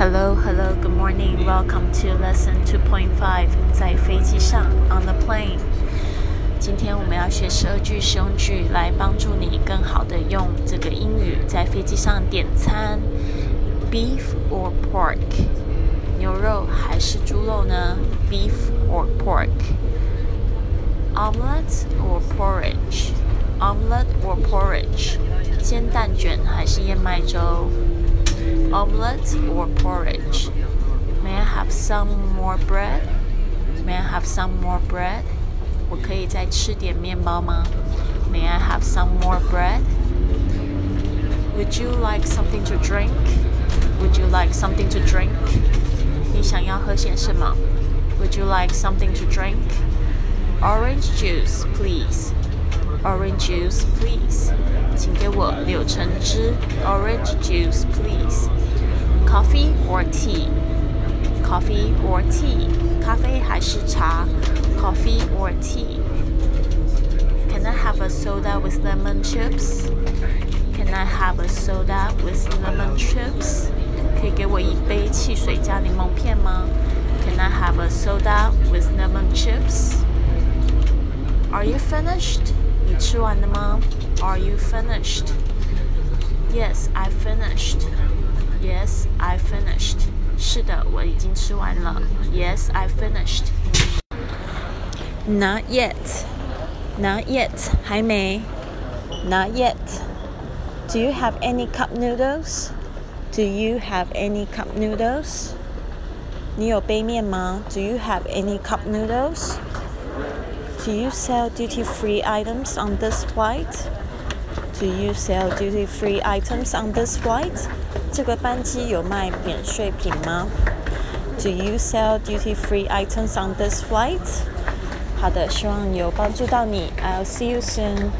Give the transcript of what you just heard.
Hello, hello, good morning. Welcome to lesson 2.5. 在飞机上，on the plane. 今天我们要学十二句实用句，来帮助你更好的用这个英语在飞机上点餐。Beef or pork？牛肉还是猪肉呢？Beef or pork？Omelette or porridge？Omelette or porridge？煎蛋卷还是燕麦粥 ？omelette or porridge? May I have some more bread? May I have some more bread? 我可以再吃点面包吗？May I have some more bread? Would you like something to drink? Would you like something to drink? 你想要喝些什么？Would you like something to drink? Orange juice, please. Orange juice, please. 请给我柳橙汁。Orange juice, please. Coffee or tea? Coffee or tea? 咖啡还是茶？Coffee or tea? Can I have a soda with lemon chips? Can I have a soda with lemon chips? 可以给我一杯汽水加柠檬片吗？Can I have a soda with lemon chips? Are you finished? 你吃完了吗？Are you finished? Yes, I finished. Yes, I finished. 是的，我已经吃完了。Yes, I finished. Not yet. Not yet. 还没。Not yet. Do you have any cup noodles? Do you have any cup noodles? 你有杯面吗？Do you have any cup noodles? Do you sell duty free items on this flight? Do you sell duty free items on this flight? 这个班机有卖免税品吗？Do you sell duty free items on this flight? 好的，希望有帮助到你。I'll see you soon.